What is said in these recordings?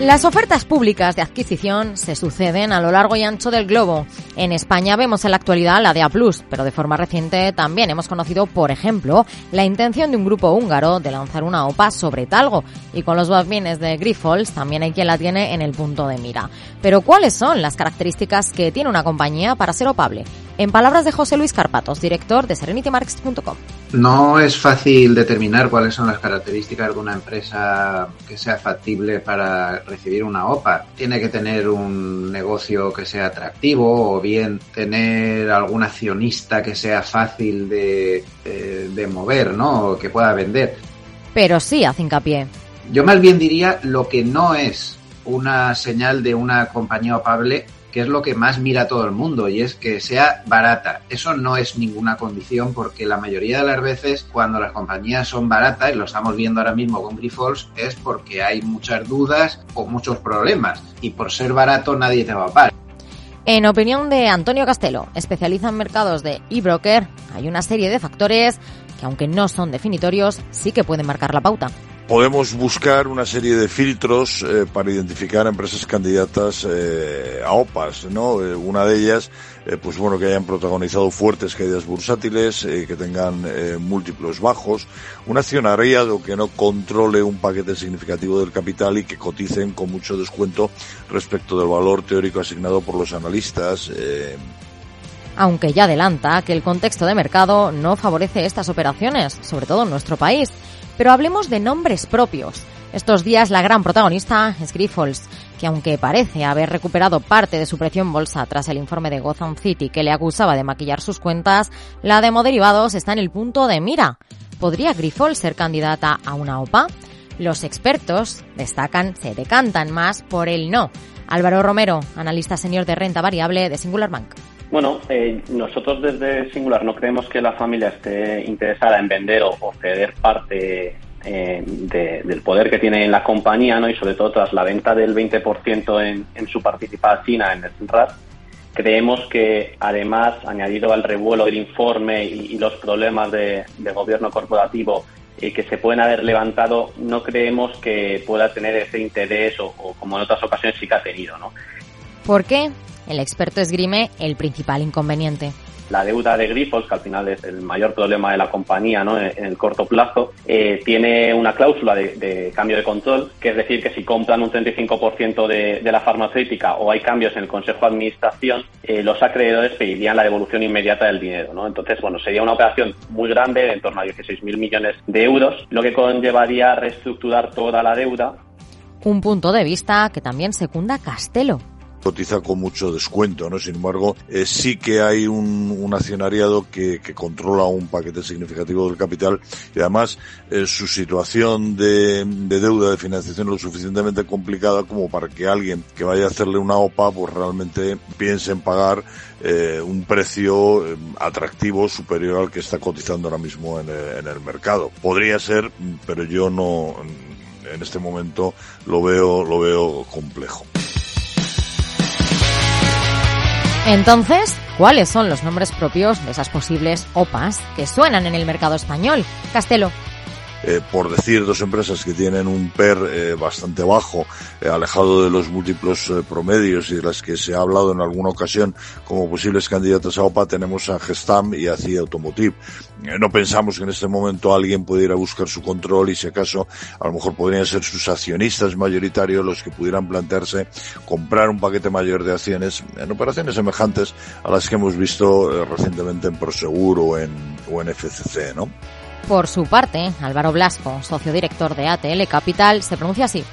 Las ofertas públicas de adquisición se suceden a lo largo y ancho del globo. En España vemos en la actualidad la de A+, pero de forma reciente también hemos conocido, por ejemplo, la intención de un grupo húngaro de lanzar una OPA sobre Talgo. Y con los bambines de Grifols también hay quien la tiene en el punto de mira. Pero ¿cuáles son las características que tiene una compañía para ser opable? En palabras de José Luis Carpatos, director de SerenityMarks.com. No es fácil determinar cuáles son las características de una empresa que sea factible para recibir una OPA. Tiene que tener un negocio que sea atractivo o bien tener algún accionista que sea fácil de, eh, de mover, ¿no? O que pueda vender. Pero sí hace hincapié. Yo más bien diría lo que no es una señal de una compañía opable que es lo que más mira todo el mundo y es que sea barata. Eso no es ninguna condición porque la mayoría de las veces cuando las compañías son baratas, y lo estamos viendo ahora mismo con Grifols, es porque hay muchas dudas o muchos problemas y por ser barato nadie te va a pagar. En opinión de Antonio Castelo, especialista en mercados de eBroker, hay una serie de factores que aunque no son definitorios, sí que pueden marcar la pauta podemos buscar una serie de filtros eh, para identificar empresas candidatas eh, a OPAs, ¿no? Eh, una de ellas, pues bueno, que hayan protagonizado fuertes caídas bursátiles, que tengan múltiplos bajos, un accionariado que no controle un paquete significativo del capital y que coticen con mucho descuento respecto del valor teórico asignado por los analistas. Aunque ya adelanta que el contexto de mercado no favorece estas operaciones, sobre todo en nuestro país. Pero hablemos de nombres propios. Estos días la gran protagonista es Grifols, que aunque parece haber recuperado parte de su precio en bolsa tras el informe de Gotham City que le acusaba de maquillar sus cuentas, la de Moderivados está en el punto de mira. ¿Podría Grifols ser candidata a una OPA? Los expertos destacan, se decantan más por el no. Álvaro Romero, analista senior de renta variable de Singular Bank. Bueno, eh, nosotros desde Singular no creemos que la familia esté interesada en vender o, ceder parte eh, del poder que tiene en la compañía, ¿no? Y sobre todo tras la venta del 20% en, en su participación en el RAS, creemos que además, añadido al revuelo del informe y, los problemas de, gobierno corporativo eh, que se pueden haber levantado, no creemos que pueda tener ese interés o, o como en otras ocasiones sí que ha tenido, ¿no? ¿Por qué? El experto esgrime el principal inconveniente la deuda de Grifos, que al final es el mayor problema de la compañía ¿no? en el corto plazo, eh, tiene una cláusula de, cambio de control, que es decir, que si compran un 35% de, de la farmacéutica o hay cambios en el Consejo de Administración, eh, los acreedores pedirían la devolución inmediata del dinero. ¿no? Entonces, bueno, sería una operación muy grande, de en torno a 16.000 millones de euros, lo que conllevaría reestructurar toda la deuda. Un punto de vista que también secunda Castelo cotiza con mucho descuento, ¿no? Sin embargo, eh, sí que hay un, accionariado que, controla un paquete significativo del capital y además eh, su situación de, deuda de financiación es lo suficientemente complicada como para que alguien que vaya a hacerle una OPA pues realmente piense en pagar eh, un precio atractivo superior al que está cotizando ahora mismo en en el mercado. Podría ser, pero yo no en este momento lo veo lo veo complejo. Entonces, ¿cuáles son los nombres propios de esas posibles OPAs que suenan en el mercado español? Castelo. Eh, por decir dos empresas que tienen un PER eh, bastante bajo, eh, alejado de los múltiplos promedios y de las que se ha hablado en alguna ocasión como posibles candidatas a OPA, tenemos a Gestam y a CIA Automotive. no pensamos que en este momento alguien pudiera buscar su control y si acaso a lo mejor podrían ser sus accionistas mayoritarios los que pudieran plantearse comprar un paquete mayor de acciones en operaciones semejantes a las que hemos visto recientemente en Prosegur o en, o FCC, ¿no? Por su parte, Álvaro Blasco, socio director de ATL Capital, se pronuncia así.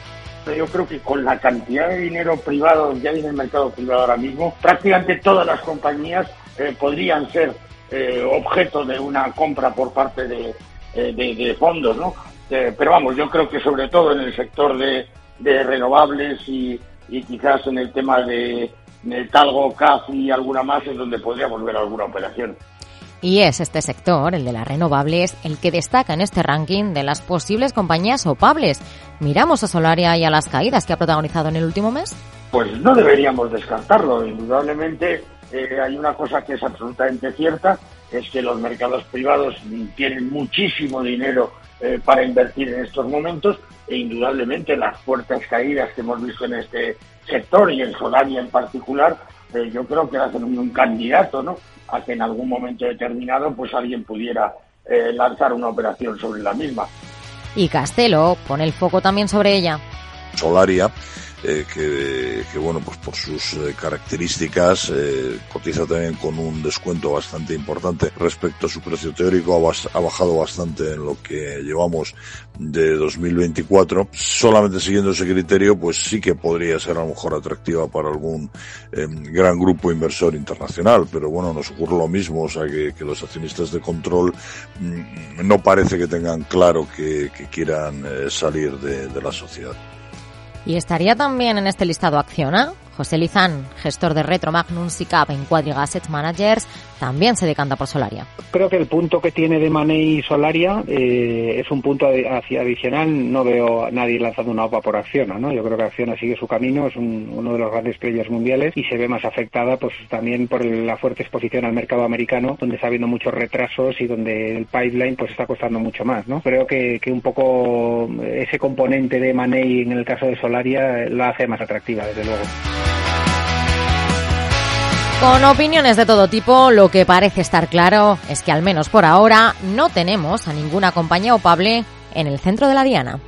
Yo creo que con la cantidad de dinero privado que hay en el mercado privado ahora mismo, prácticamente todas las compañías eh, podrían ser eh, objeto de una compra por parte de, eh, fondos, ¿no? pero vamos, yo creo que sobre todo en el sector de, renovables y, quizás en el tema de, de talgo, CAF y alguna más es donde podríamos ver alguna operación. Y es este sector, el de las renovables, el que destaca en este ranking de las posibles compañías opables. ¿Miramos a Solaria y a las caídas que ha protagonizado en el último mes? Pues no deberíamos descartarlo. Indudablemente eh, hay una cosa que es absolutamente cierta, es que los mercados privados tienen muchísimo dinero eh, para invertir en estos momentos e indudablemente las fuertes caídas que hemos visto en este sector y en Solaria en particular, eh, yo creo que hacen un, candidato ¿no? a que en algún momento determinado pues alguien pudiera eh, lanzar una operación sobre la misma. Y Castelo pone el foco también sobre ella. Solaria eh, que, bueno, pues por sus eh, características eh, cotiza también con un descuento bastante importante respecto a su precio teórico, ha, bajado bastante en lo que llevamos de 2024. Solamente siguiendo ese criterio, pues sí que podría ser a lo mejor atractiva para algún gran grupo inversor internacional, pero bueno, nos ocurre lo mismo, o sea que, los accionistas de control mm, no parece que tengan claro que, quieran salir de la sociedad. ¿Y estaría también en este listado Acciona? José Lizán, gestor de Retro Magnum SICAP en Quadriga Asset Managers, también se decanta por Solaria. Creo que el punto que tiene de Money Solaria eh, es un punto adicional. No veo a nadie lanzando una OPA por Acciona, ¿no? Yo creo que Acciona sigue su camino, es uno de los grandes players mundiales y se ve más afectada pues también por la fuerte exposición al mercado americano, donde está habiendo muchos retrasos y donde el pipeline pues está costando mucho más, ¿no? Creo que, que un poco ese componente de Money en el caso de Solaria la hace más atractiva, desde luego. Con opiniones de todo tipo, lo que parece estar claro es que al menos por ahora no tenemos a ninguna compañía opable en el centro de la diana.